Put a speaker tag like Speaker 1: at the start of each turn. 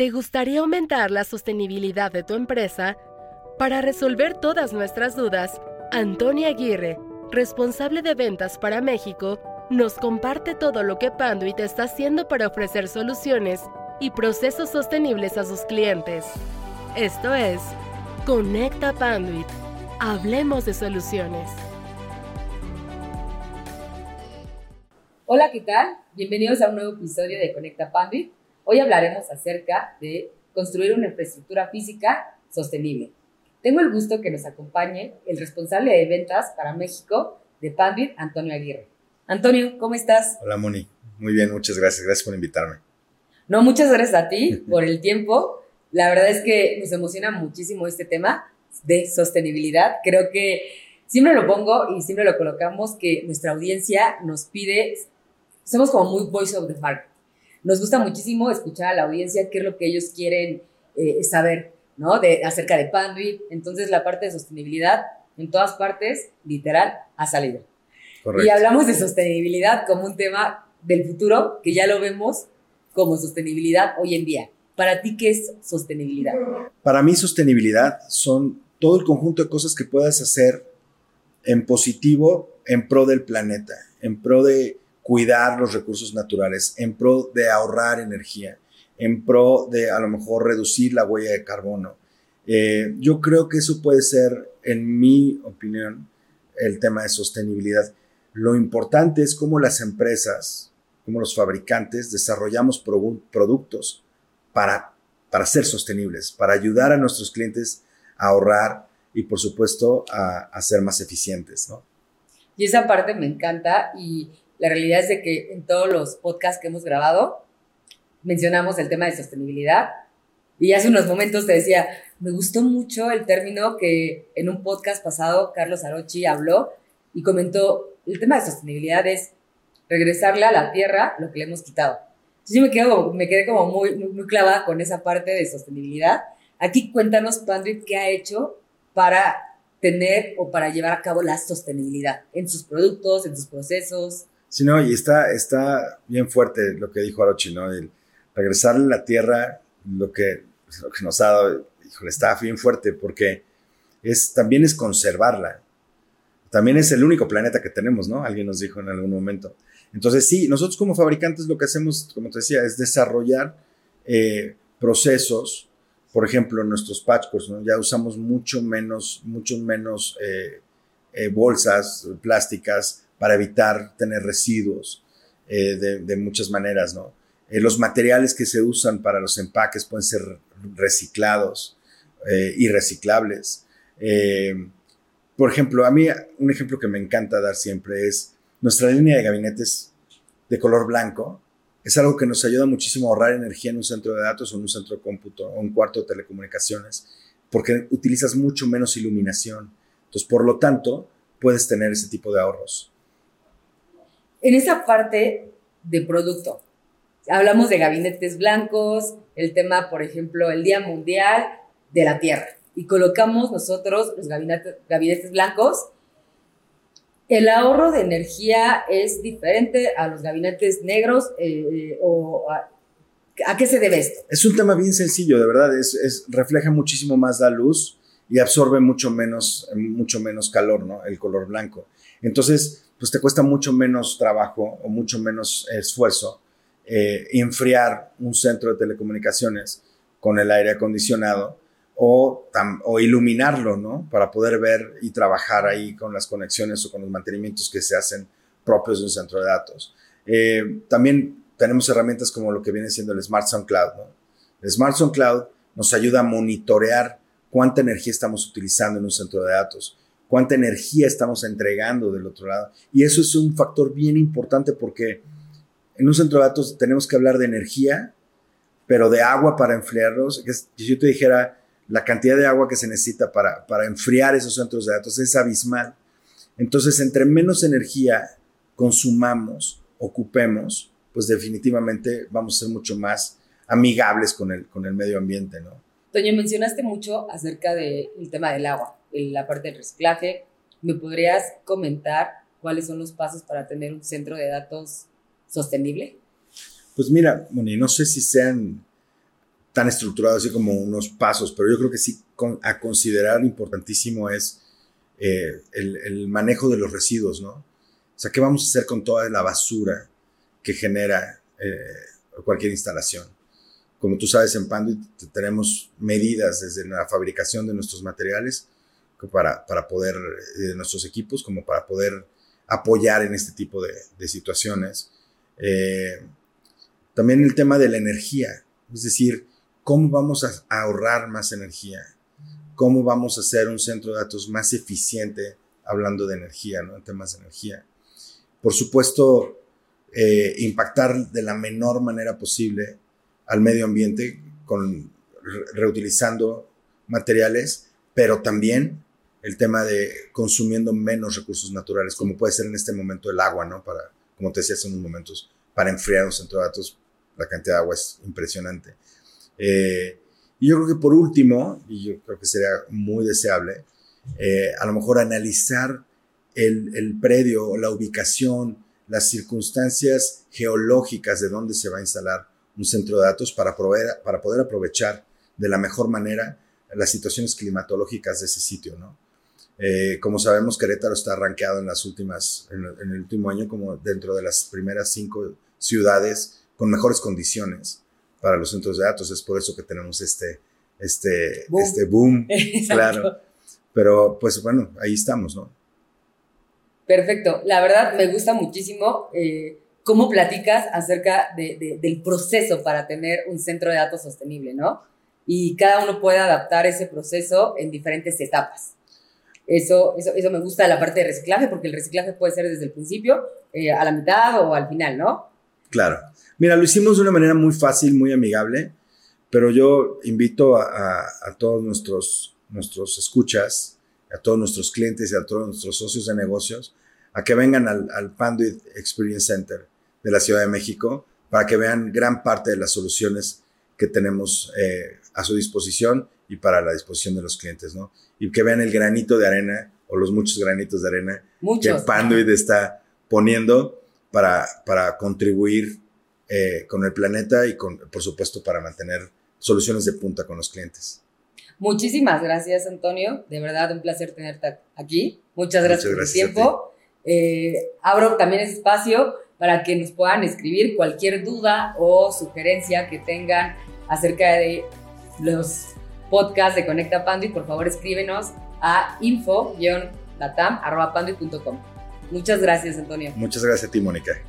Speaker 1: ¿Te gustaría aumentar la sostenibilidad de tu empresa? Para resolver todas nuestras dudas, Antonia Aguirre, responsable de ventas para México, nos comparte todo lo que Panduit está haciendo para ofrecer soluciones y procesos sostenibles a sus clientes. Esto es Conecta Panduit. Hablemos de soluciones.
Speaker 2: Hola, ¿qué tal? Bienvenidos a un nuevo episodio de Conecta Panduit. Hoy hablaremos acerca de construir una infraestructura física sostenible. Tengo el gusto que nos acompañe el responsable de ventas para México de Panduit, Antonio Aguirre. Antonio, ¿cómo estás?
Speaker 3: Hola, Moni. Muy bien, muchas gracias. Gracias por invitarme.
Speaker 2: No, muchas gracias a ti por el tiempo. La verdad es que nos emociona muchísimo este tema de sostenibilidad. Creo que siempre lo pongo y siempre lo colocamos que nuestra audiencia nos pide, somos como muy voice of the market. Nos gusta muchísimo escuchar a la audiencia qué es lo que ellos quieren eh, saber, ¿no? De, acerca de Panduit. Entonces, la parte de sostenibilidad en todas partes, literal, ha salido. Correcto. Y hablamos de sostenibilidad como un tema del futuro que ya lo vemos como sostenibilidad hoy en día. Para ti, ¿qué es sostenibilidad?
Speaker 3: Para mí, sostenibilidad son todo el conjunto de cosas que puedas hacer en positivo en pro del planeta, en pro de cuidar los recursos naturales, en pro de ahorrar energía, en pro de a lo mejor reducir la huella de carbono. Eh, yo creo que eso puede ser, en mi opinión, el tema de sostenibilidad. Lo importante es cómo las empresas, como los fabricantes desarrollamos productos para, para ser sostenibles, para ayudar a nuestros clientes a ahorrar y por supuesto a, ser más eficientes, ¿no?
Speaker 2: Y esa parte me encanta y la realidad es de que en todos los podcasts que hemos grabado mencionamos el tema de sostenibilidad y hace unos momentos te decía, me gustó mucho el término que en un podcast pasado Carlos Arochi habló y comentó, el tema de sostenibilidad es regresarle a la tierra lo que le hemos quitado. Entonces yo me, quedo, me quedé como muy, muy, clavada con esa parte de sostenibilidad. Aquí cuéntanos, Pandrit, qué ha hecho para tener o para llevar a cabo la sostenibilidad en sus productos, en sus procesos.
Speaker 3: Sí, no, y está, está bien fuerte lo que dijo Arochi, ¿no? El regresarle a la tierra lo que, nos ha dado, híjole, está bien fuerte porque es, también es conservarla. También es el único planeta que tenemos, ¿no? Alguien nos dijo en algún momento. Entonces, sí, nosotros como fabricantes lo que hacemos, como te decía, es desarrollar eh, procesos, por ejemplo, nuestros patchworks, ¿no? ya usamos mucho menos, mucho menos eh, eh, bolsas plásticas para evitar tener residuos de, muchas maneras, ¿no? los materiales que se usan para los empaques pueden ser reciclados y reciclables. por ejemplo, a mí un ejemplo que me encanta dar siempre es nuestra línea de gabinetes de color blanco es algo que nos ayuda muchísimo a ahorrar energía en un centro de datos o en un centro de cómputo o un cuarto de telecomunicaciones, porque utilizas mucho menos iluminación. Entonces, por lo tanto, puedes tener ese tipo de ahorros.
Speaker 2: En esa parte de producto, hablamos de gabinetes blancos, el tema, por ejemplo, el Día Mundial de la Tierra, y colocamos nosotros los gabinetes, blancos el ahorro de energía es diferente a los gabinetes negros eh, o a, qué se debe esto?
Speaker 3: Es un tema bien sencillo, de verdad, es, refleja muchísimo más la luz y absorbe mucho menos, mucho menos calor, ¿no? El color blanco. Entonces, pues te cuesta mucho menos trabajo o mucho menos esfuerzo eh, enfriar un centro de telecomunicaciones con el aire acondicionado o, iluminarlo, ¿no? Para poder ver y trabajar ahí con las conexiones o con los mantenimientos que se hacen propios de un centro de datos. Eh, también tenemos herramientas como lo que viene siendo el Smart Sound Cloud, ¿no? El Smart Sound Cloud nos ayuda a monitorear cuánta energía estamos utilizando en un centro de datos, cuánta energía estamos entregando del otro lado. Y eso es un factor bien importante porque en un centro de datos tenemos que hablar de energía, pero de agua para enfriarlos. Si yo te dijera, la cantidad de agua que se necesita para, para enfriar esos centros de datos es abismal. Entonces, entre menos energía consumamos, ocupemos, pues definitivamente vamos a ser mucho más amigables con el, con el medio ambiente, ¿no?
Speaker 2: Toño, mencionaste mucho acerca del tema del agua, la parte del reciclaje. ¿Me podrías comentar cuáles son los pasos para tener un centro de datos sostenible?
Speaker 3: Pues mira, Moni, no sé si sean tan estructurado así como unos pasos, pero yo creo que sí a considerar importantísimo es eh, el, manejo de los residuos, ¿no? O sea, ¿qué vamos a hacer con toda la basura que genera eh, cualquier instalación? Como tú sabes, en Panduit tenemos medidas desde la fabricación de nuestros materiales para, para poder, de nuestros equipos, como para poder apoyar en este tipo de, de situaciones. Eh, también el tema de la energía, es decir, cómo vamos a ahorrar más energía, cómo vamos a hacer un centro de datos más eficiente hablando de energía, ¿no? En temas de energía. Por supuesto, eh, impactar de la menor manera posible al medio ambiente con reutilizando materiales, pero también el tema de consumiendo menos recursos naturales, como puede ser en este momento el agua, ¿no? Para, como te decía hace unos momentos, para enfriar un centro de datos, la cantidad de agua es impresionante. Eh, y yo creo que por último, y yo creo que sería muy deseable, eh, a lo mejor analizar el, el predio, la ubicación, las circunstancias geológicas de dónde se va a instalar un centro de datos para, para poder aprovechar de la mejor manera las situaciones climatológicas de ese sitio, ¿no? Eh, como sabemos, Querétaro está rankeado en las últimas, en, en, el último año como dentro de las primeras cinco ciudades con mejores condiciones para los centros de datos. Es por eso que tenemos este, este, boom. este boom, claro. Pero pues bueno, ahí estamos, ¿no?
Speaker 2: Perfecto. La verdad me gusta muchísimo eh, cómo platicas acerca de, del proceso para tener un centro de datos sostenible, ¿no? Y cada uno puede adaptar ese proceso en diferentes etapas. Eso, eso, eso me gusta la parte de reciclaje, porque el reciclaje puede ser desde el principio, eh, a la mitad o al final, ¿no?
Speaker 3: Claro. Mira, lo hicimos de una manera muy fácil, muy amigable, pero yo invito a, todos nuestros, nuestros escuchas, a todos nuestros clientes y a todos nuestros socios de negocios a que vengan al, al Panduit Experience Center de la Ciudad de México para que vean gran parte de las soluciones que tenemos eh, a su disposición y para la disposición de los clientes, ¿no? Y que vean el granito de arena o los muchos granitos de arena que Panduit está poniendo para, para contribuir eh, con el planeta y, con, por supuesto, para mantener soluciones de punta con los clientes.
Speaker 2: Muchísimas gracias, Antonio. De verdad, un placer tenerte aquí. Muchas gracias, por tu tiempo. Eh, abro también espacio para que nos puedan escribir cualquier duda o sugerencia que tengan acerca de los podcasts de Conecta Panduit. Por favor, escríbenos a info-latam.panduit.com. Muchas gracias, Antonio.
Speaker 3: Muchas gracias a ti, Mónica.